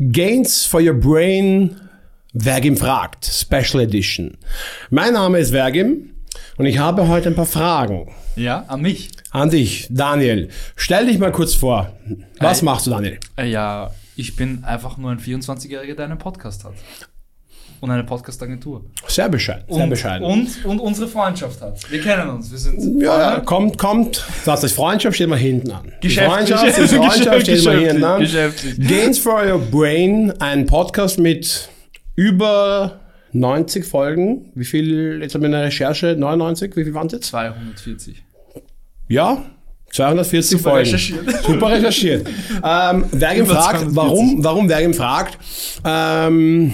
Gains for Your Brain, Vergim fragt, Special Edition. Mein Name ist Vergim und ich habe heute ein paar Fragen. Ja, an mich. An dich, Daniel. Stell dich mal kurz vor. Was Hi. machst du, Daniel? Äh, ja, ich bin einfach nur ein 24-Jähriger, der einen Podcast hat. Und eine Podcast-Agentur. Sehr bescheiden. Sehr Und, bescheiden. und, und unsere Freundschaft hat. Wir kennen uns. Wir sind ja, ja, kommt, kommt. Das heißt, Freundschaft steht mal hinten an. Geschäftlich. Freundschaft, Freundschaft steht mal hinten an. Gains for Your Brain, ein Podcast mit über 90 Folgen. Wie viel, jetzt habe ich eine Recherche, 99, wie viel waren es jetzt? 240. Ja, 240 Super Folgen. recherchiert. Super recherchiert. ähm, Vergem Über fragt, 240. warum, warum Vergem fragt, ähm,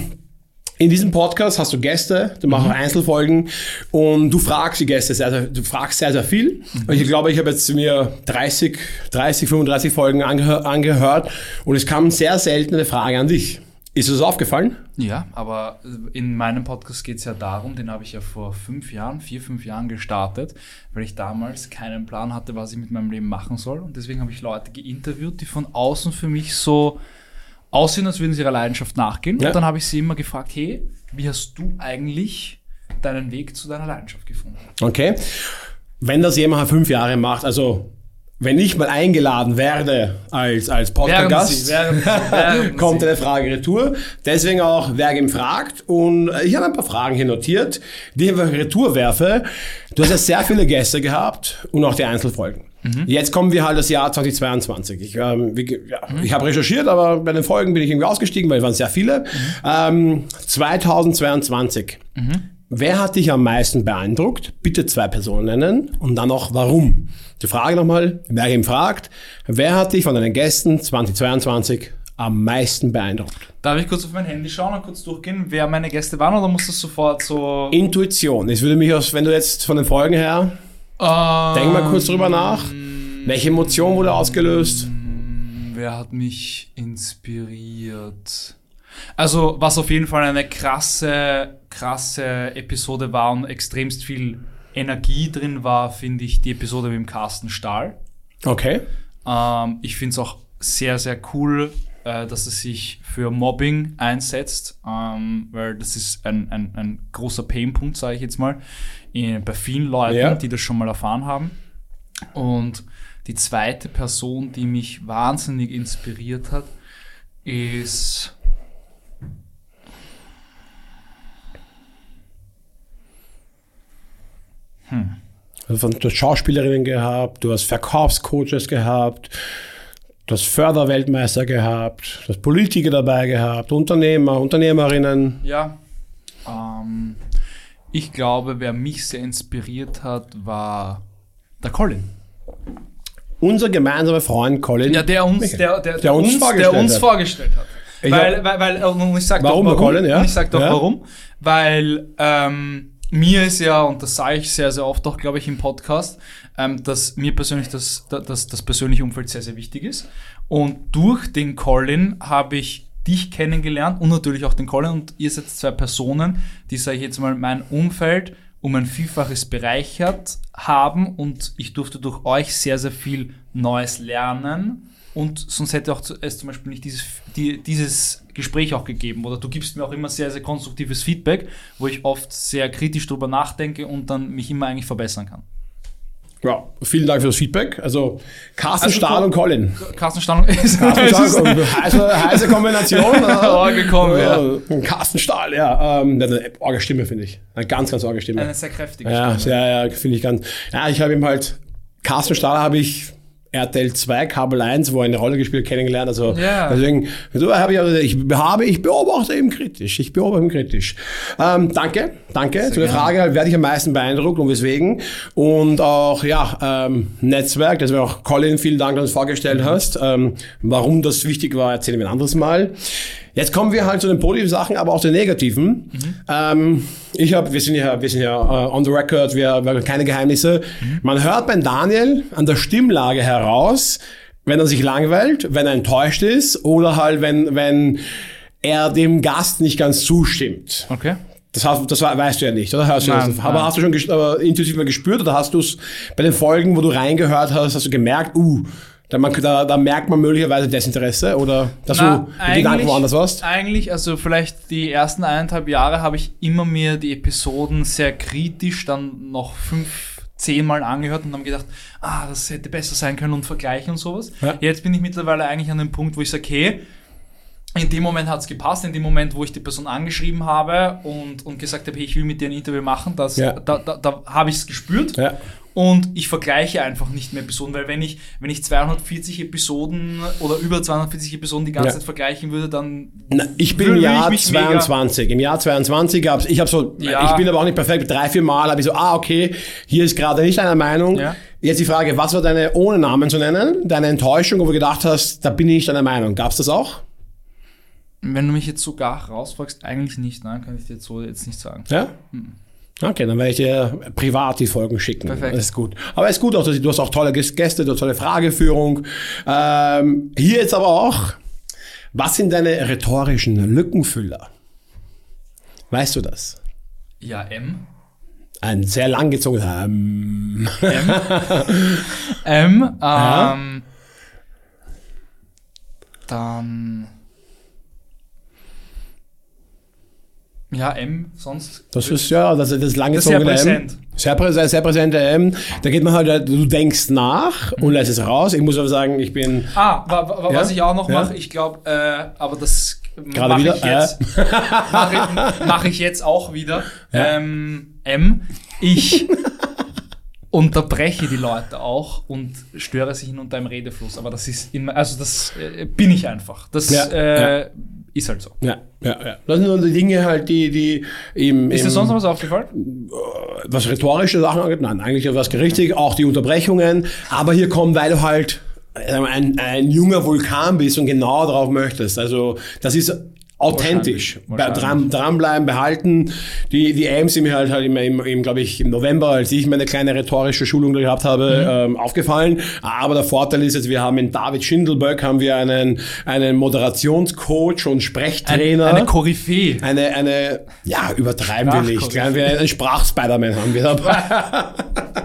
in diesem Podcast hast du Gäste, du machst auch Einzelfolgen und du fragst die Gäste sehr, sehr du fragst sehr, sehr viel. Und ich glaube, ich habe jetzt mir 30, 30, 35 Folgen angehör, angehört und es kam sehr selten eine Frage an dich. Ist das aufgefallen? Ja, aber in meinem Podcast geht es ja darum, den habe ich ja vor fünf Jahren, vier, fünf Jahren gestartet, weil ich damals keinen Plan hatte, was ich mit meinem Leben machen soll. Und deswegen habe ich Leute geinterviewt, die von außen für mich so aussehen, als würden sie ihrer Leidenschaft nachgehen. Ja. Und dann habe ich sie immer gefragt, hey, wie hast du eigentlich deinen Weg zu deiner Leidenschaft gefunden? Okay. Wenn das jemand fünf Jahre macht, also wenn ich mal eingeladen werde als, als Podcast-Gast, kommt eine Frage retour. Deswegen auch Vergem fragt. Und äh, ich habe ein paar Fragen hier notiert, die ich einfach retour werfe. Du hast ja sehr viele Gäste gehabt und auch die Einzelfolgen. Jetzt kommen wir halt das Jahr 2022. Ich, ähm, wie, ja, ich habe recherchiert, aber bei den Folgen bin ich irgendwie ausgestiegen, weil es waren sehr viele. Ähm, 2022. Wer hat dich am meisten beeindruckt? Bitte zwei Personen nennen und dann auch warum. Die Frage nochmal, wer ihm fragt, wer hat dich von deinen Gästen 2022 am meisten beeindruckt? Darf ich kurz auf mein Handy schauen und kurz durchgehen, wer meine Gäste waren oder muss das sofort so... Intuition. Es würde mich aus, wenn du jetzt von den Folgen her, denk mal kurz drüber nach. Welche Emotion wurde ausgelöst? Wer hat mich inspiriert? Also, was auf jeden Fall eine krasse, krasse Episode war und extremst viel Energie drin war, finde ich die Episode mit dem Carsten Stahl. Okay. Ähm, ich finde es auch sehr, sehr cool, äh, dass er sich für Mobbing einsetzt, ähm, weil das ist ein, ein, ein großer Painpunkt, sage ich jetzt mal, in, bei vielen Leuten, Ja. die das schon mal erfahren haben. Und die zweite Person, die mich wahnsinnig inspiriert hat, ist. Also von- Du hast Schauspielerinnen gehabt, du hast Verkaufscoaches gehabt, du hast Förderweltmeister gehabt, du hast Politiker dabei gehabt, Unternehmer, Unternehmerinnen. Ja. Ähm, ich glaube, wer mich sehr inspiriert hat, war der Colin. Unser gemeinsamer Freund Colin. Ja, der uns, der, der, Der uns vorgestellt der uns hat. vorgestellt hat. Ich weil, weil, weil, und ich sag Warum doch warum. Colin, ja? Und ich sag doch Ja. warum. Weil ähm, mir ist ja, und das sage ich sehr, sehr oft auch, glaube ich, im Podcast, ähm, dass mir persönlich das, das, das persönliche Umfeld sehr, sehr wichtig ist. Und durch den Colin habe ich dich kennengelernt und natürlich auch den Colin. Und ihr seid zwei Personen, die, sage ich jetzt mal, mein Umfeld um ein Vielfaches bereichert haben und ich durfte durch euch sehr, sehr viel Neues lernen. Und sonst hätte auch es zum Beispiel nicht dieses, die, dieses Gespräch auch gegeben. Oder du gibst mir auch immer sehr, sehr konstruktives Feedback, wo ich oft sehr kritisch drüber nachdenke und dann mich immer eigentlich verbessern kann. Ja, vielen Dank für das Feedback. Also Carsten Also, Stahl und Colin. Carsten Stahl ist, Carsten Stahl, heiße, heiße Kombination. Oh, gekommen, ja. ja. Carsten Stahl, ja. Ähm, eine arge Stimme, finde ich. Eine ganz, ganz arge Stimme. eine sehr kräftige Ja, Stimme. sehr, ja, finde ich ganz. Ja, ich habe ihm halt, Carsten Stahl habe ich RTL 2, Kabel 1, wo er eine Rolle gespielt, kennengelernt. Also Ja. deswegen, so habe ich, also ich habe, ich beobachte ihn kritisch. Ich beobachte ihn kritisch. Ähm, danke, danke. Zu der gerne. Frage, halt, wer dich am meisten beeindruckt und weswegen. Und auch, ja, ähm, Netzwerk, deswegen auch Colin, vielen Dank, dass du uns vorgestellt hast. Ähm, warum das wichtig war, erzählen wir ein anderes Mal. Jetzt kommen wir halt zu den positiven Sachen, aber auch den negativen. Ähm, ich habe, wir sind ja, wir sind ja äh, on the record, wir, wir haben keine Geheimnisse. Man hört beim Daniel an der Stimmlage heraus, wenn er sich langweilt, wenn er enttäuscht ist oder halt wenn, wenn er dem Gast nicht ganz zustimmt. Okay. Das, hast, das weißt du ja nicht, oder? Hörst du Nein, das? Aber nein. hast du schon aber intuitiv mal gespürt oder hast du es bei den Folgen, wo du reingehört hast, hast du gemerkt, uh, Da, man, da, da merkt man möglicherweise Desinteresse oder dass Na, du mit Gedanken woanders warst? Eigentlich, also vielleicht die ersten eineinhalb Jahre habe ich immer mir die Episoden sehr kritisch dann noch fünf, zehnmal angehört und dann gedacht, ah, das hätte besser sein können und vergleichen und sowas. Ja. Jetzt bin ich mittlerweile eigentlich an dem Punkt, wo ich sage, okay, in dem Moment hat es gepasst, in dem Moment, wo ich die Person angeschrieben habe und, und gesagt habe, hey, ich will mit dir ein Interview machen, das, Ja. da, da, da habe ich es gespürt. Ja. Und ich vergleiche einfach nicht mehr Episoden, weil wenn ich, wenn ich 240 Episoden oder über 240 Episoden die ganze Ja. Zeit vergleichen würde, dann Na, ich bin im Jahr mich mega- 22. Im Jahr 22 gab's, ich habe so, Ja. ich bin aber auch nicht perfekt. Drei, vier Mal habe ich so, ah, okay, hier ist gerade nicht deine Meinung. Ja. Jetzt die Frage, was war deine, ohne Namen zu nennen, deine Enttäuschung, wo du gedacht hast, da bin ich nicht deiner Meinung. Gab's das auch? Wenn du mich jetzt sogar rausfragst, eigentlich nicht, nein, kann ich dir jetzt so jetzt nicht sagen. Ja? Okay, dann werde ich dir privat die Folgen schicken. Perfekt. Das ist gut. Aber es ist gut auch, dass du hast auch tolle Gäste, du hast tolle Frageführung. Ähm, hier jetzt aber auch, was sind deine rhetorischen Lückenfüller? Weißt du das? Ja, M. Ein sehr langgezogener. Ähm, M. M. Ähm, Ja. Dann. Ja, M, sonst. das ist ja, das ist das Das ist sehr langgezogene präsent. M. Sehr präsent, sehr präsente M. Da geht man halt, du denkst nach und lässt es raus. Ich muss aber sagen, ich bin Ah, wa, wa, Ja? was ich auch noch Ja? mache, ich glaube, äh, aber das mache ich, jetzt, mach ich, mach ich jetzt auch wieder. Ja. Ähm, M, ich unterbreche die Leute auch und störe sie hin unter einem Redefluss. Aber das ist immer, also das äh, bin ich einfach. Das äh, ist halt so. ja, ja, ja. Das sind so die Dinge halt, die, die im, Ist dir sonst noch was aufgefallen? was rhetorische Sachen angeht, nein, eigentlich was richtig, auch die Unterbrechungen. Aber hier kommen, weil du halt äh, ein, ein junger Vulkan bist und genau darauf möchtest. Also das ist authentisch. Wahrscheinlich, Bei-. Dran, dranbleiben, behalten. Die, die Aims sind mir halt, halt im, im, im glaube ich, im November, als ich meine kleine rhetorische Schulung gehabt habe, ähm, aufgefallen. Aber der Vorteil ist jetzt, wir haben in David Schindelberg haben wir einen, einen Moderationscoach und Ein, Sprechtrainer. eine Koryphäe. Eine, eine, ja, übertreiben wir nicht. Wir einen Sprach-Spider-Man haben wir dabei.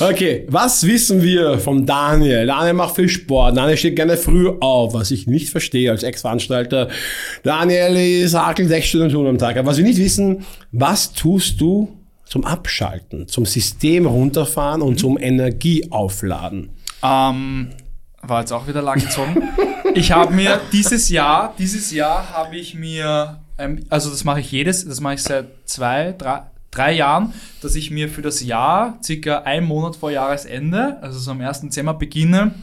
okay, was wissen wir vom Daniel? Daniel macht viel Sport. Daniel steht gerne früh auf, was ich nicht verstehe als Ex-Veranstalter. Daniel ist hakelt sechs Stunden Tun am Tag. Aber was wir nicht wissen, was tust du zum Abschalten, zum System runterfahren und zum Energieaufladen? Ähm, war jetzt auch wieder lang gezogen. ich habe mir dieses Jahr, dieses Jahr habe ich mir, ähm, also das mache ich jedes, das mache ich seit zwei, drei, drei Jahren, dass ich mir für das Jahr, circa einen Monat vor Jahresende, also so am 1. Dezember beginne,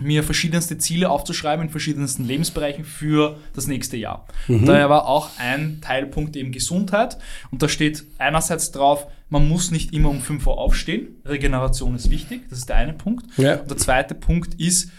mir verschiedenste Ziele aufzuschreiben in verschiedensten Lebensbereichen für das nächste Jahr. Daher war auch ein Teilpunkt eben Gesundheit. Und da steht einerseits drauf, man muss nicht immer um 5 Uhr aufstehen. Regeneration ist wichtig. Das ist der eine Punkt. Ja. Und der zweite Punkt ist,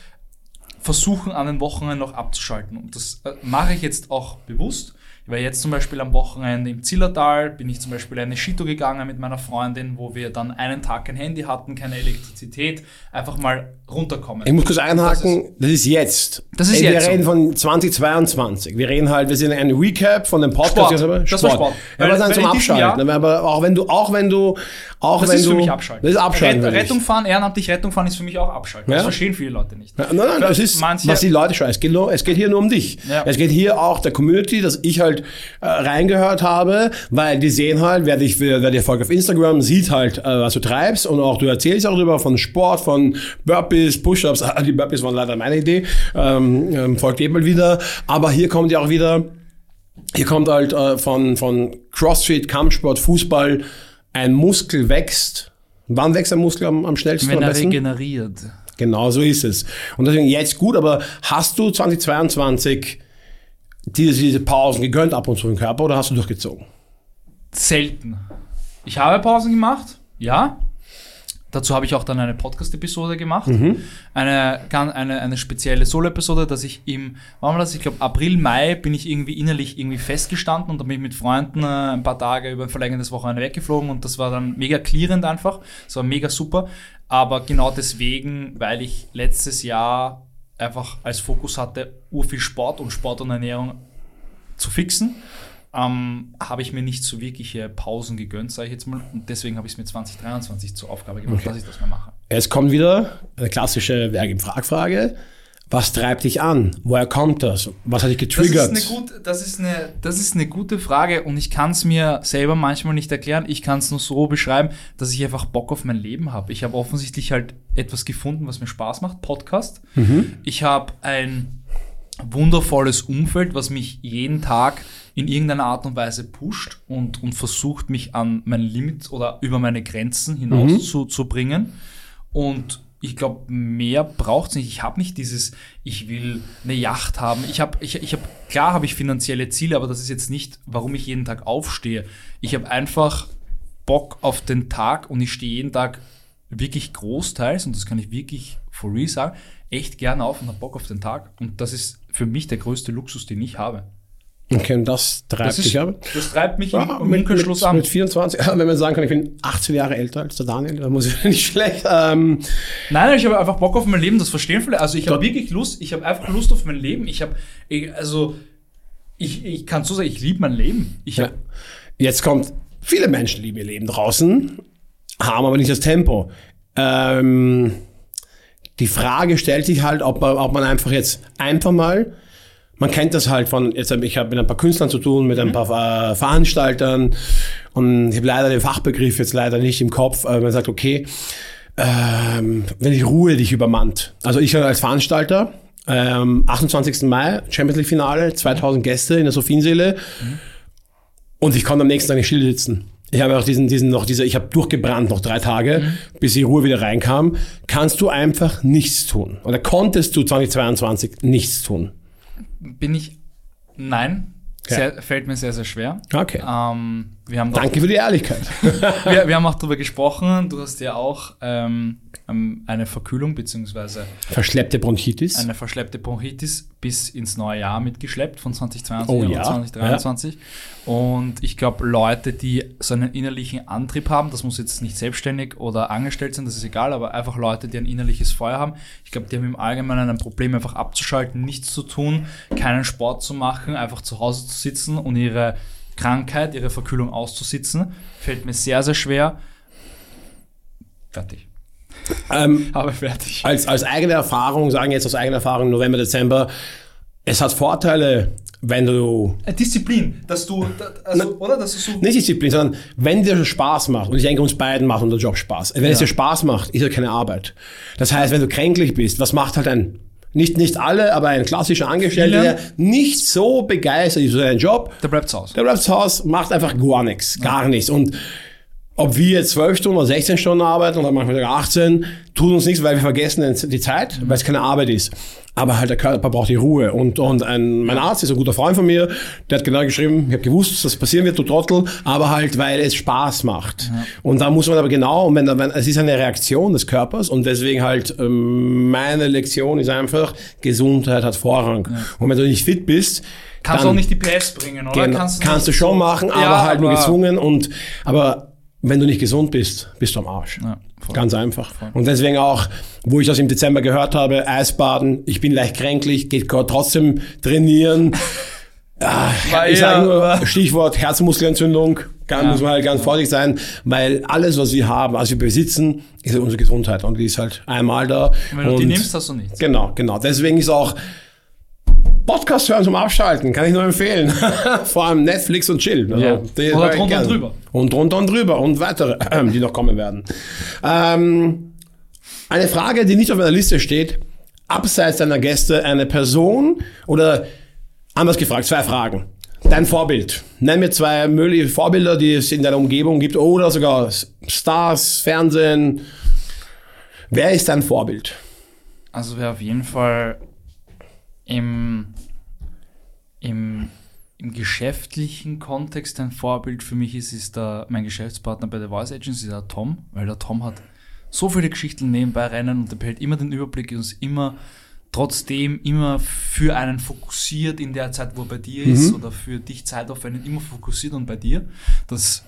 versuchen an den Wochenenden noch abzuschalten. Und das äh, mache ich jetzt auch bewusst. Ich war jetzt zum Beispiel am Wochenende im Zillertal, bin ich zum Beispiel eine Skito gegangen mit meiner Freundin, wo wir dann einen Tag kein Handy hatten, keine Elektrizität, einfach mal runterkommen. Ich muss kurz einhaken, das ist, jetzt. Das ist wir jetzt so. reden von 2022. Wir reden halt, wir sind ein Recap von dem Podcast. Sport. aber Das war Sport. Ja, aber Weil- dann weil zum Abschalten. Aber auch wenn du, auch wenn du, auch Das wenn ist du. für mich Abschalten. Das ist Abschalten. Rett. Rettung fahren, ehrenamtlich Rettung fahren ist für mich auch Abschalten. Ja. Das verstehen viele Leute nicht. Ja, nein, nein, das ist, was die Leute schauen. Es geht, nur, es geht hier nur um dich. Ja. Es geht hier auch der Community, dass ich halt äh, reingehört habe, weil die sehen halt, wer dich, wer, dir folgt auf Instagram, sieht halt, äh, was du treibst und auch du erzählst auch darüber von Sport, von Burpees, Push-Ups. Die Burpees waren leider meine Idee. Ähm, ähm, folgt eben mal wieder. Aber hier kommt ja auch wieder, hier kommt halt äh, von, von CrossFit, Kampfsport, Fußball, ein Muskel wächst. Wann wächst ein Muskel am, am schnellsten? Wenn am er regeneriert. Genau so ist es. Und deswegen jetzt gut, aber hast du 2022 diese, diese Pausen gegönnt ab und zu im Körper oder hast du durchgezogen? Selten. Ich habe Pausen gemacht, ja. Dazu habe ich auch dann eine Podcast-Episode gemacht. Eine, gan- eine, eine spezielle Solo-Episode, dass ich im, wann war das? Ich glaube, April, Mai bin ich irgendwie innerlich irgendwie festgestanden und dann bin ich mit Freunden äh, ein paar Tage über ein verlängertes Wochenende weggeflogen und das war dann mega clearend einfach. Das war mega super. Aber genau deswegen, weil ich letztes Jahr einfach als Fokus hatte, urviel Sport und Sport und Ernährung zu fixen, ähm, habe ich mir nicht so wirkliche Pausen gegönnt, sage ich jetzt mal. Und deswegen habe ich es mir 2023 zur Aufgabe gemacht, Okay. dass ich das mehr mache. Jetzt kommt wieder eine klassische Werk im Fragfrage. Was treibt dich an? Woher kommt das? Was hat dich getriggert? Das ist eine, gut, das ist eine, das ist eine gute Frage und ich kann es mir selber manchmal nicht erklären. Ich kann es nur so beschreiben, dass ich einfach Bock auf mein Leben habe. Ich habe offensichtlich halt etwas gefunden, was mir Spaß macht. Podcast. Mhm. Ich habe ein wundervolles Umfeld, was mich jeden Tag in irgendeiner Art und Weise pusht und, und versucht, mich an mein Limit oder über meine Grenzen hinaus Mhm. zu, zu bringen. Und ich glaube, mehr braucht's nicht. Ich habe nicht dieses, ich will eine Yacht haben. Ich habe, ich, ich hab, klar habe ich finanzielle Ziele, aber das ist jetzt nicht, warum ich jeden Tag aufstehe. Ich habe einfach Bock auf den Tag und ich stehe jeden Tag wirklich großteils, und das kann ich wirklich for real sagen, echt gerne auf und habe Bock auf den Tag. Und das ist für mich der größte Luxus, den ich habe. Okay, und das treibt Das, ist, dich ab? das treibt mich Ja, im, Ah, mit, mit, an. mit 24, wenn man sagen kann, ich bin 18 Jahre älter als der Daniel, dann muss ich nicht schlecht. Ähm, Nein, ich habe einfach Bock auf mein Leben, das verstehen viele. Also ich habe wirklich Lust, ich habe einfach Lust auf mein Leben. Ich habe, also ich, ich kann so sagen, ich liebe mein Leben. Ich ja. Jetzt kommt, viele Menschen lieben ihr Leben draußen, haben aber nicht das Tempo. Ähm, die Frage stellt sich halt, ob man, ob man einfach jetzt einfach mal, man kennt das halt von, jetzt ich habe mit ein paar Künstlern zu tun, mit ein paar äh, Veranstaltern und ich habe leider den Fachbegriff jetzt leider nicht im Kopf, aber man sagt, okay, ähm, wenn die Ruhe dich übermannt. Also ich als Veranstalter, ähm, 28. Mai, Champions League Finale, 2000 Gäste in der Sophienseele und ich konnte am nächsten Tag nicht still sitzen. Ich habe auch diesen, diesen noch diese, ich habe durchgebrannt noch drei Tage, bis die Ruhe wieder reinkam. Kannst du einfach nichts tun? Oder konntest du 2022 nichts tun? Bin ich, nein, Ja. sehr, fällt mir sehr, sehr schwer. Okay. Ähm, wir, haben Danke für die Ehrlichkeit. wir, wir haben auch darüber gesprochen. Du hast ja auch ähm, ähm, eine Verkühlung beziehungsweise Verschleppte Bronchitis. eine verschleppte Bronchitis bis ins neue Jahr mitgeschleppt von 2022 Oh ja, 2023. Und ich glaube, Leute, die so einen innerlichen Antrieb haben, das muss jetzt nicht selbstständig oder angestellt sein, das ist egal, aber einfach Leute, die ein innerliches Feuer haben, ich glaube, die haben im Allgemeinen ein Problem, einfach abzuschalten, nichts zu tun, keinen Sport zu machen, einfach zu Hause zu sitzen und ihre Krankheit, ihre Verkühlung auszusitzen. Fällt mir sehr, sehr schwer. Fertig. Ähm, Aber fertig. als, als eigene Erfahrung, sagen jetzt aus eigener Erfahrung, November, Dezember, es hat Vorteile, wenn du Äh, Disziplin, dass du, also, oder? Dass du so nicht Disziplin, sondern wenn dir Spaß macht, und ich denke, uns beiden macht unser Job Spaß. Wenn es dir Spaß macht, ist ja keine Arbeit. Das heißt, wenn du kränklich bist, was macht halt ein, nicht, nicht alle, aber ein klassischer Angestellter, der nicht so begeistert ist für seinen Job, Da bleibt's aus. der bleibt zu Hause, macht einfach gar nichts, gar nichts. Und ob wir jetzt 12 Stunden oder 16 Stunden arbeiten oder manchmal sogar 18, tut uns nichts, weil wir vergessen die Zeit, weil es keine Arbeit ist. Aber halt der Körper braucht die Ruhe. Und, und ein, mein Arzt ist ein guter Freund von mir, der hat genau geschrieben, ich habe gewusst, dass das passieren wird, du Trottel, aber halt, weil es Spaß macht. Und da muss man aber genau, und wenn, wenn, es ist eine Reaktion des Körpers und deswegen halt, ähm, meine Lektion ist einfach, Gesundheit hat Vorrang. Und wenn du nicht fit bist, Kannst dann- auch nicht die PS bringen, oder? Genau, kannst, nicht du schon so- machen, aber Ja, halt nur aber- gezwungen und aber wenn du nicht gesund bist, bist du am Arsch. Ja, voll. Ganz einfach. Und deswegen auch, wo ich das im Dezember gehört habe, Eisbaden, ich bin leicht kränklich, geht trotzdem trainieren. Ah, ich sage nur Stichwort Herzmuskelentzündung, kann, muss man halt ganz vorsichtig sein, weil alles, was wir haben, was wir besitzen, ist halt unsere Gesundheit und die ist halt einmal da. Wenn du und die nimmst, hast du nichts. Genau, genau. Deswegen ist auch Podcast hören zum Abschalten, kann ich nur empfehlen. Vor allem Netflix und Chill. Also, Ja. Oder drunter und drüber. Und drunter und drüber und weitere, die noch kommen werden. Ähm, eine Frage, die nicht auf meiner Liste steht. Abseits deiner Gäste eine Person oder anders gefragt, zwei Fragen. Dein Vorbild. Nenn mir zwei mögliche Vorbilder, die es in deiner Umgebung gibt oder sogar Stars, Fernsehen. Wer ist dein Vorbild? Also wer auf jeden Fall im, im, im geschäftlichen Kontext ein Vorbild für mich ist, ist der, mein Geschäftspartner bei der Voice Agency, der Tom, weil der Tom hat so viele Geschichten nebenbei rennen und der behält immer den Überblick und ist immer trotzdem immer für einen fokussiert in der Zeit, wo er bei dir ist oder für dich Zeit aufwendet, immer fokussiert und bei dir. Das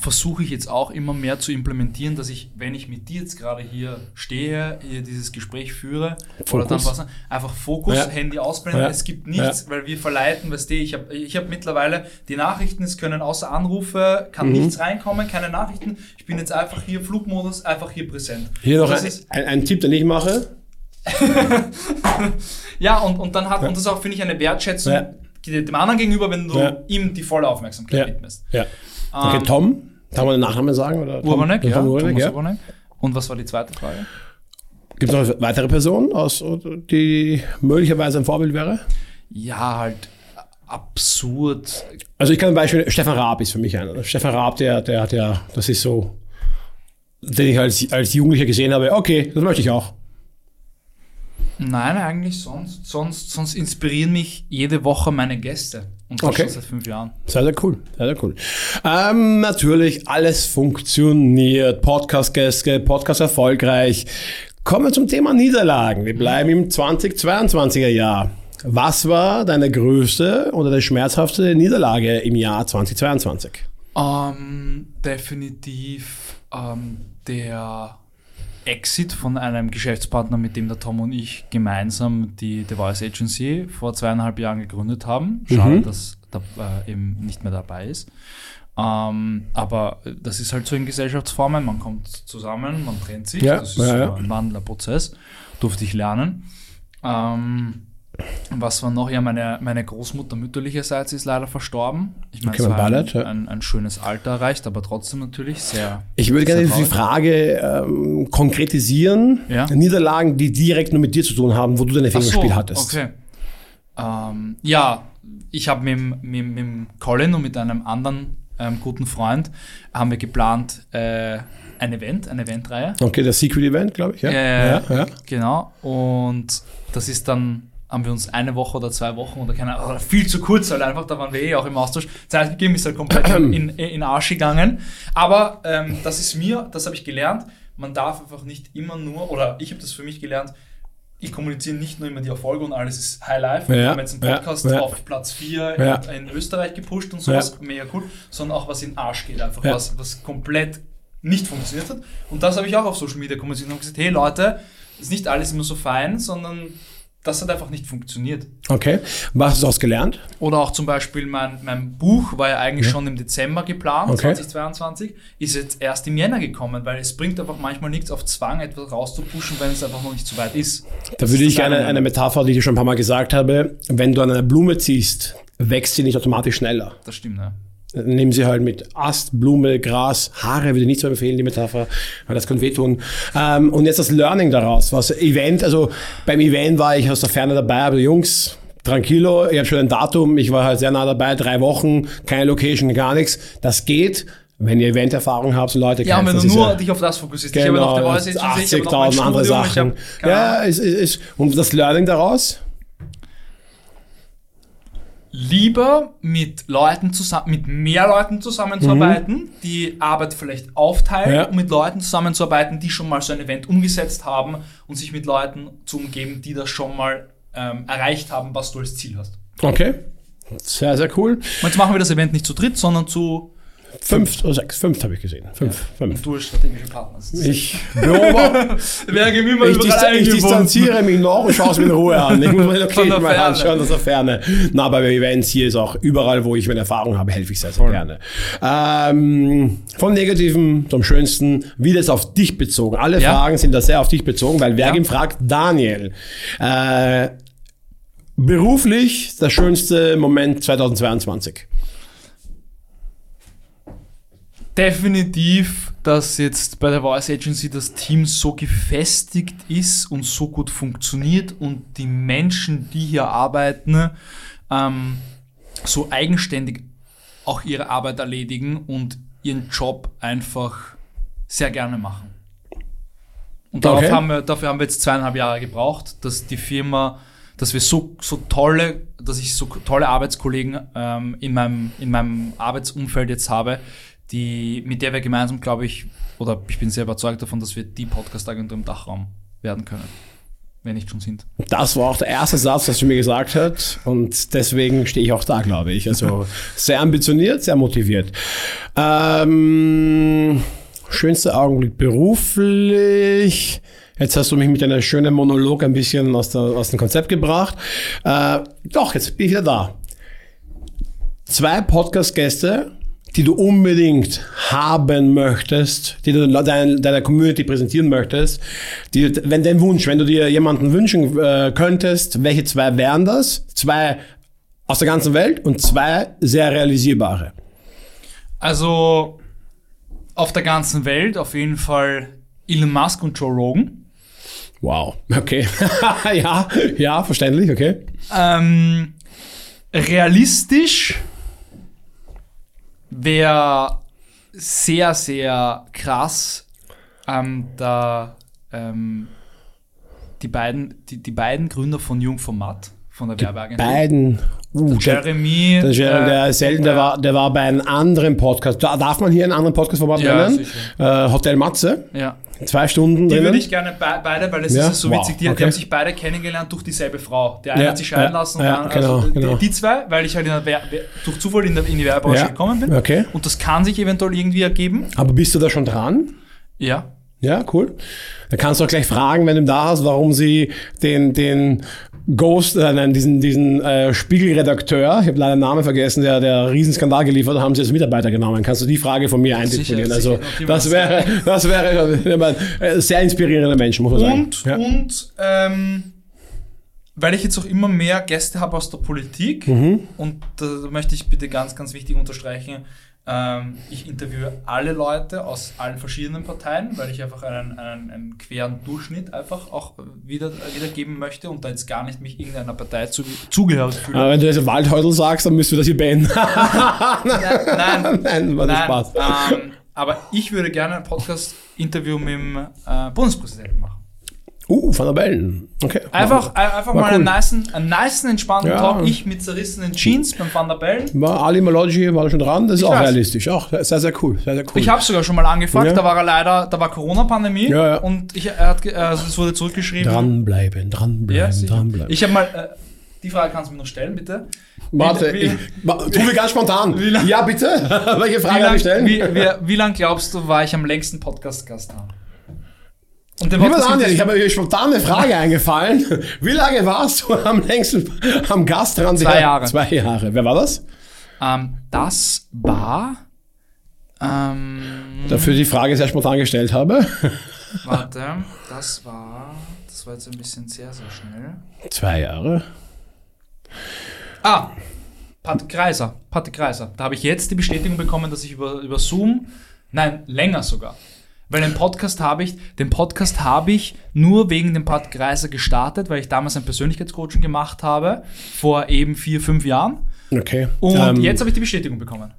versuche ich jetzt auch immer mehr zu implementieren, dass ich, wenn ich mit dir jetzt gerade hier stehe, hier dieses Gespräch führe, oder dann Fokus. was, einfach Fokus, Ja. Handy ausblenden, Ja. es gibt nichts, weil wir verleiten, weißt du, ich habe ich hab mittlerweile die Nachrichten, es können außer Anrufe, kann Mhm. nichts reinkommen, keine Nachrichten, ich bin jetzt einfach hier, Flugmodus, einfach hier präsent. Hier noch ein, ein, ein Tipp, den ich mache. Ja, und, und dann hat, und das auch, finde ich, eine Wertschätzung Ja. dem anderen gegenüber, wenn du Ja. ihm die volle Aufmerksamkeit Ja. widmest. Ja. Okay, Ähm, Tom. Darf man den Nachnamen sagen? Oder Tom, Urbanek, ja. Tom Urbanek, ja. Urbanek. Und was war die zweite Frage? Gibt es noch weitere Personen, aus, die möglicherweise ein Vorbild wäre? Ja, halt absurd. Also ich kann ein Beispiel, Stefan Raab ist für mich einer. Stefan Raab, der, der hat ja, das ist so, den ich als, als Jugendlicher gesehen habe, okay, das möchte ich auch. Nein, eigentlich sonst. Sonst, sonst inspirieren mich jede Woche meine Gäste. Und das Okay. schon seit fünf Jahren. Sehr, sehr cool. Sehr, sehr cool. Ähm, natürlich, alles funktioniert. Podcast-Gäste, Podcast erfolgreich. Kommen wir zum Thema Niederlagen. Wir bleiben im 2022er Jahr. Was war deine größte oder die schmerzhafteste Niederlage im Jahr 2022? Ähm, definitiv ähm, der Exit von einem Geschäftspartner, mit dem der Tom und ich gemeinsam die The Voice Agency vor zweieinhalb Jahren gegründet haben. Schade, dass der äh, eben nicht mehr dabei ist. Ähm, aber das ist halt so in Gesellschaftsformen, man kommt zusammen, man trennt sich, Ja, das ist ja, ja. ein wandelnder Prozess, durfte ich lernen. Ähm, was war noch? Ja, meine, meine Großmutter mütterlicherseits ist leider verstorben. Ich meine, Okay, war ein, ein, ein schönes Alter erreicht, aber trotzdem natürlich sehr. Ich würde gerne sehr die traurig. Frage ähm, konkretisieren. Ja. Niederlagen, die direkt nur mit dir zu tun haben, wo du deine Finger im so, Spiel hattest. Okay. Ähm, ja, ich habe mit, mit, mit Colin und mit einem anderen ähm, guten Freund haben wir geplant äh, ein Event, eine Eventreihe. Okay, das Secret Event, glaube ich. Ja. Äh, ja, ja. Genau. Und das ist dann, haben wir uns eine Woche oder zwei Wochen oder keine Ahnung, oder viel zu kurz halt einfach, da waren wir eh auch im Austausch. Zeit gegeben ist halt komplett in, in, Arsch gegangen. Aber ähm, das ist mir, das habe ich gelernt, man darf einfach nicht immer nur, oder ich habe das für mich gelernt, ich kommuniziere nicht nur immer die Erfolge und alles ist High Life. Wir Ja, haben jetzt einen Podcast ja. auf Platz 4 Ja. in, in Österreich gepusht und sowas, mega cool, sondern auch was in Arsch geht, einfach was, was komplett nicht funktioniert hat. Und das habe ich auch auf Social Media kommuniziert und gesagt, hey Leute, ist nicht alles immer so fein, sondern das hat einfach nicht funktioniert. Okay. Was hast du daraus gelernt? Oder auch zum Beispiel mein, mein Buch war ja eigentlich schon im Dezember geplant, Okay. 2022, ist jetzt erst im Jänner gekommen, weil es bringt einfach manchmal nichts auf Zwang, etwas rauszupushen, wenn es einfach noch nicht so weit ist. Da würde ich gerne eine. eine Metapher, die ich schon ein paar Mal gesagt habe. Wenn du an einer Blume ziehst, wächst sie nicht automatisch schneller. Das stimmt, ne? Nehmen sie halt mit Ast, Blume, Gras, Haare, würde ich nicht so empfehlen, die Metapher, weil das kann wehtun. Ähm, und jetzt das Learning daraus, was Event, also beim Event war ich aus der Ferne dabei, aber Jungs, tranquilo, ich habe schon ein Datum, ich war halt sehr nah dabei, drei Wochen, keine Location, gar nichts. Das geht, wenn ihr Event-Erfahrung habt, so Leute Ja, wenn du nur ja- dich auf das fokussierst. Genau, ich habe noch mein 80.000 andere Sachen. keine Ja, ist, ist, ist, und das Learning daraus? Lieber mit Leuten zusammen, mit mehr Leuten zusammenzuarbeiten, die Arbeit vielleicht aufteilen Mhm. Ja. und mit Leuten zusammenzuarbeiten, die schon mal so ein Event umgesetzt haben und sich mit Leuten zu umgeben, die das schon mal ähm, erreicht haben, was du als Ziel hast. Okay. Sehr, sehr cool. Und jetzt machen wir das Event nicht zu dritt, sondern zu Fünf oder sechs, fünf habe ich gesehen. Fünf, fünf. und du strategische Partner. Ich beobachte, ich, dis ich distanziere mich noch und schaue es mir in Ruhe an. Ich muss meine Location mal Ferne. anschauen aus der Ferne. Na, aber bei Events hier ist auch überall, wo ich meine Erfahrung habe, helfe ich sehr, sehr gerne. Ähm, vom Negativen zum Schönsten, wieder ist auf dich bezogen. Alle Ja. Fragen sind da sehr auf dich bezogen, weil wer Ja. fragt, Daniel. Äh, beruflich der schönste Moment 2022. Definitiv, dass jetzt bei der Voice Agency das Team so gefestigt ist und so gut funktioniert und die Menschen, die hier arbeiten, ähm, so eigenständig auch ihre Arbeit erledigen und ihren Job einfach sehr gerne machen. Und Okay. haben wir, dafür haben wir jetzt zweieinhalb Jahre gebraucht, dass die Firma, dass wir so, so tolle, dass ich so tolle Arbeitskollegen ähm, in, meinem, in meinem Arbeitsumfeld jetzt habe, die, mit der wir gemeinsam, glaube ich, oder ich bin sehr überzeugt davon, dass wir die Podcast-Agentur im Dachraum werden können. wenn nicht schon sind. Das war auch der erste Satz, das sie mir gesagt hat. Und deswegen stehe ich auch da, glaube ich. Also sehr ambitioniert, sehr motiviert. Ähm, schönster Augenblick beruflich. Jetzt hast du mich mit einer schönen Monolog ein bisschen aus, der, aus dem Konzept gebracht. Äh, doch, jetzt bin ich wieder da. Zwei Podcast-Gäste, die du unbedingt haben möchtest, die du dein, deiner Community präsentieren möchtest, die, wenn dein Wunsch, wenn du dir jemanden wünschen äh, könntest, welche zwei wären das? Zwei aus der ganzen Welt und zwei sehr realisierbare. Also auf der ganzen Welt auf jeden Fall Elon Musk und Joe Rogan. Wow, okay. ja, ja, verständlich, okay. Ähm, realistisch wäre sehr, sehr krass, ähm, da ähm, die, beiden, die, die beiden Gründer von Jungformat, von der Werbeagentur. Beiden. Uh, der, Jeremy. der, Jeremy, der, äh, selten, der, war, der war bei einem anderen Podcast. Da darf man hier einen anderen Podcast-Format Ja, nennen? Äh, Hotel Matze. Ja. Zwei Stunden Die drinnen. würde ich gerne be beide, weil es Ja? ist so Wow, witzig, die, okay. die haben sich beide kennengelernt durch dieselbe Frau. Der eine Ja, hat sich scheiden lassen und andere, genau, also genau. Die, die zwei, weil ich halt durch Zufall in, der, in die Werbebranche gekommen bin. okay. Und das kann sich eventuell irgendwie ergeben. Aber bist du da schon dran? Ja. Ja, cool. Da kannst du auch gleich fragen, wenn du da hast, warum sie den, den Ghost, äh, nein, diesen, diesen äh, Spiegelredakteur, ich habe leider den Namen vergessen, der der Riesenskandal geliefert hat, haben sie als Mitarbeiter genommen. Kannst du die Frage von mir eindisponieren? Sicher, Also sicher. Das wäre, das wäre äh, sehr inspirierende Menschen, muss man sagen. Und, ja. und ähm, weil ich jetzt auch immer mehr Gäste habe aus der Politik, Mhm. und da möchte ich bitte ganz, ganz wichtig unterstreichen, ähm, ich interviewe alle Leute aus allen verschiedenen Parteien, weil ich einfach einen, einen, einen queren Durchschnitt einfach auch wieder, wiedergeben möchte und da jetzt gar nicht mich irgendeiner Partei zu, zugehörig fühle. Aber wenn du jetzt Waldhäusl sagst, dann müsst du das hier beenden. Nein, Nein, war nein, Spaß. ähm, aber ich würde gerne ein Podcast-Interview mit dem äh, Bundespräsidenten machen. Uh, Van der Bellen. Okay. Einfach, äh, einfach War mal cool. einen niceen, einen niceen, entspannten Ja. Talk. Ich mit zerrissenen Jeans beim Van der Bellen. War Ali Maloggi war schon dran, das ist Ich auch weiß. realistisch. Auch sehr, sehr cool. Sehr, sehr cool. Ich habe sogar schon mal angefragt, Ja. da war er leider, da war Corona-Pandemie Ja, ja. und ich, er hat, ge- also es wurde zurückgeschrieben. dranbleiben, dranbleiben, Ja, dranbleiben. ich habe mal, äh, die Frage kannst du mir noch stellen, bitte. Warte, wie- ich, ma- tu mir ganz spontan. Lang- ja, bitte. Welche Frage lang, ich stellen? wie, wie, wie lang glaubst du, war ich am längsten Podcast-Gast da? Lieber Daniel, ich habe mir spontan eine Frage eingefallen. Wie lange warst du am längsten am Gast dran? Zwei Jahre. Zwei Jahre. Wer war das? ähm, das war. Ähm, Dafür die Frage sehr spontan gestellt habe. warte, das war. Das war jetzt ein bisschen sehr, sehr schnell. Zwei Jahre. Ah, Patrick Kreiser. Patrick Kreiser. Da habe ich jetzt die Bestätigung bekommen, dass ich über, über Zoom, nein, länger sogar. Weil den Podcast habe ich, den Podcast habe ich nur wegen dem Patrick Kreiser gestartet, weil ich damals ein Persönlichkeitscoaching gemacht habe, vor eben vier, fünf Jahren. Okay. Und Ähm, jetzt habe ich die Bestätigung bekommen.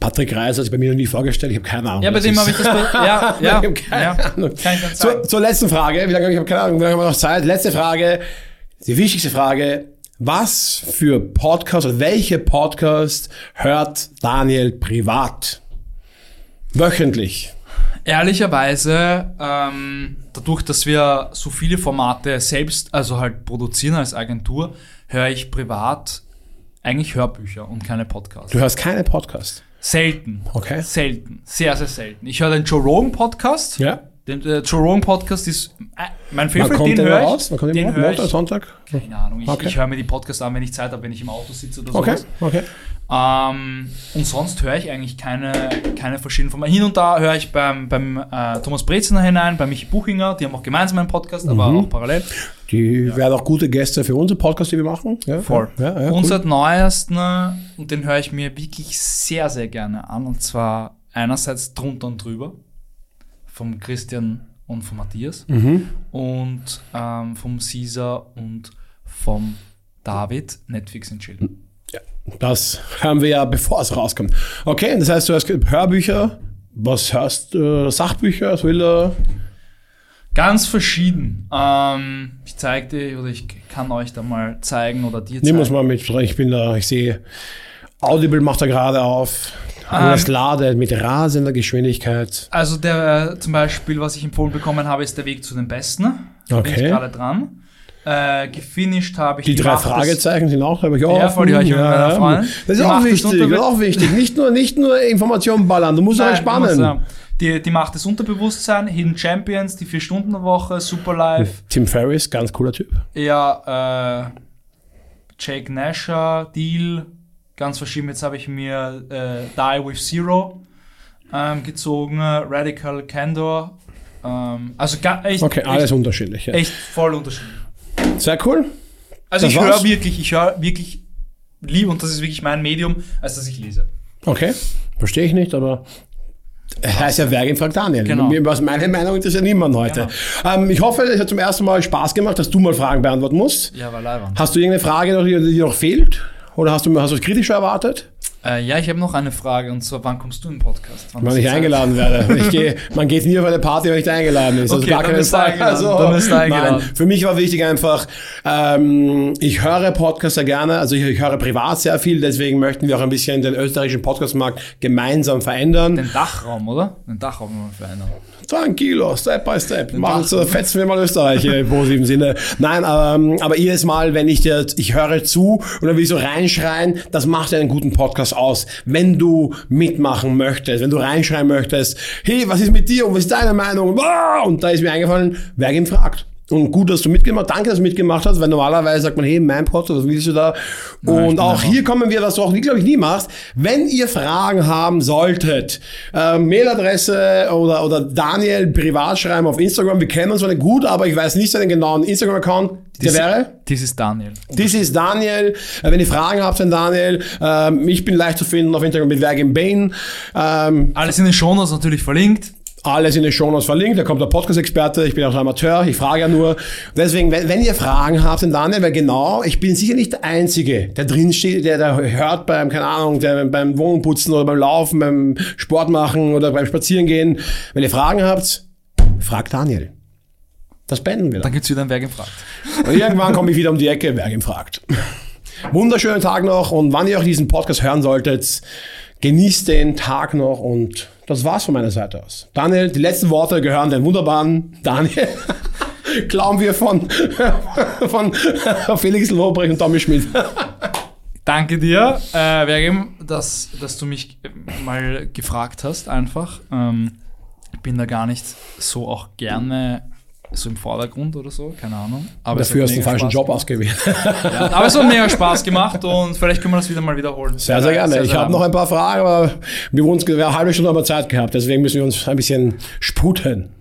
Patrick Reis hat sich bei mir noch nie vorgestellt. Ich habe keine Ahnung. Ja, bei dem ist. habe ich das. Ja, ja, Ich keine ja. Ahnung. Zur, zur letzten Frage. Wie lange, ich habe keine Ahnung, wie lange haben wir noch Zeit? Letzte Frage. Die wichtigste Frage. Was für Podcast oder welche Podcast hört Daniel privat? Wöchentlich. Ehrlicherweise, ähm, dadurch, dass wir so viele Formate selbst, also halt produzieren als Agentur, höre ich privat eigentlich Hörbücher und keine Podcasts. Du hörst keine Podcast. Selten. Okay. Selten. Sehr, sehr selten. Ich höre den Joe Rogan Podcast. Ja. Den äh, Joe Rogan Podcast ist äh, mein Favorite, kommt den höre ich. raus? Wann kommt den höre ich. Sonntag? Keine Ahnung. Ich, Okay. ich höre mir die Podcasts an, wenn ich Zeit habe, wenn ich im Auto sitze oder Okay, sowas. okay. Ähm, und sonst höre ich eigentlich keine, keine verschiedenen Formate. Hin und da höre ich beim, beim äh, Thomas Brezner hinein, bei Michi Buchinger, die haben auch gemeinsam einen Podcast, aber Mhm. auch parallel. Die werden auch gute Gäste für unsere Podcast, die wir machen. Ja, Voll. Ja, ja, und cool. neuesten, und den höre ich mir wirklich sehr, sehr gerne an. Und zwar einerseits drunter und drüber, vom Christian und vom Matthias Mhm. und ähm, vom Caesar und vom David, Netflix and Chill. Das hören wir ja, bevor es rauskommt. Okay, das heißt, du hast Hörbücher. Was hörst du? Sachbücher, Thriller? Ganz verschieden. Ähm, ich zeig dir oder ich kann euch da mal zeigen oder dir Nimm zeigen. uns mal mit. Ich bin da, ich sehe, Audible macht er gerade auf. Ähm. es ladet mit rasender Geschwindigkeit. Also der äh, zum Beispiel, was ich empfohlen bekommen habe, ist der Weg zu den Besten. Da Bin Okay. ich gerade dran. Äh, gefinisht habe ich Die drei Macht Fragezeichen sind auch, habe ich auch. Ja, voll, die höre ich mit meiner Freundin. Das ist Die auch wichtig, das ist auch wichtig. Nicht nur, nicht nur Informationen ballern, du musst auch Nein, ich muss sagen, Die, die Macht des Unterbewusstseins, Hidden Champions, die 4-Stunden-Woche, Super Life, Tim Ferriss, ganz cooler Typ. ja, äh, Jake Nasher, Deal, ganz verschieden. Jetzt habe ich mir äh, Die with Zero ähm, gezogen, Radical Candor. Ähm, also echt, Okay, alles echt, unterschiedlich. Ja. echt voll unterschiedlich. Sehr cool. Also Das ich höre wirklich, ich höre wirklich lieb und das ist wirklich mein Medium, als dass ich lese. Okay, verstehe ich nicht, aber er heißt ja Wergin fragt Daniel. Genau. Was meine Meinung interessiert niemand heute. Ähm, ich hoffe, es hat zum ersten Mal Spaß gemacht, dass du mal Fragen beantworten musst. Ja, war leider. Hast du irgendeine Frage, die noch fehlt? Oder hast du, hast du es kritischer erwartet? Äh, ja, ich habe noch eine Frage und zwar, wann kommst du im Podcast? Wann Wenn ich eingeladen werde. Ich gehe, man geht nie auf eine Party, wenn ich da eingeladen ist. Okay, eingeladen, dann bist du eingeladen. Nein, für mich war wichtig einfach, ähm, ich höre Podcasts sehr gerne, also ich, ich höre privat sehr viel, deswegen möchten wir auch ein bisschen den österreichischen Podcastmarkt gemeinsam verändern. Den Dachraum, oder? Den Dachraum wollen wir verändern. Tranquilo, Step by Step. Machen so, fetzen wir mal Österreich hier im positiven Sinne. Nein, ähm, aber jedes Mal, wenn ich dir, ich höre zu und dann will ich so reinschreien, das macht einen guten Podcast aus. Wenn du mitmachen möchtest, wenn du reinschreien möchtest, hey, was ist mit dir und was ist deine Meinung? Ah, Und da ist mir eingefallen, wer ihn fragt. Und gut, dass du mitgemacht Danke, dass du mitgemacht hast, weil normalerweise sagt man, hey, mein Podcast, was willst du da? ich und auch hier kommen wir, was du auch, glaube ich, nie machst. Wenn ihr Fragen haben solltet, äh, Mailadresse oder, oder Daniel privat schreiben auf Instagram. Wir kennen uns zwar nicht gut, aber ich weiß nicht seinen genauen Instagram-Account. Der wäre? Dies ist Daniel. This is Daniel. Äh, wenn ihr Fragen habt an Daniel, ähm, ich bin leicht zu finden auf Instagram mit im Bain. Ähm, Alles in den Shownotes natürlich verlinkt. Alles in den Shownotes verlinkt. Da kommt der Podcast-Experte. Ich bin auch ein Amateur. Ich frage ja nur. Deswegen, wenn, wenn ihr Fragen habt, dann Daniel, weil genau, ich bin sicher nicht der Einzige, der drin steht, der da hört beim, keine Ahnung, der beim Wohnputzen oder beim Laufen, beim Sport machen oder beim Spazierengehen. Wenn ihr Fragen habt, fragt Daniel. Das beenden wir dann. Dann gibt's wieder ein Wer gefragt. Und irgendwann komme ich wieder um die Ecke, wer ihn fragt. Wunderschönen Tag noch und wann ihr auch diesen Podcast hören solltet, genießt den Tag noch und das war's von meiner Seite aus. Daniel, die letzten Worte gehören den wunderbaren Daniel. Glauben wir von, von Felix Lobrecht und Tommy Schmidt. Danke dir, äh, Vergem, dass, dass du mich äh, mal gefragt hast, einfach. Ähm, ich bin da gar nicht so auch gerne so im Vordergrund oder so, keine Ahnung. Aber Dafür hast du den falschen Spaß Job gemacht. ausgewählt. Ja, aber es hat mega Spaß gemacht und vielleicht können wir das wieder mal wiederholen. Sehr, sehr gerne. Ich habe noch ein paar Fragen, aber wir, haben uns, eine halbe Stunde aber Zeit gehabt, deswegen müssen wir uns ein bisschen sputen.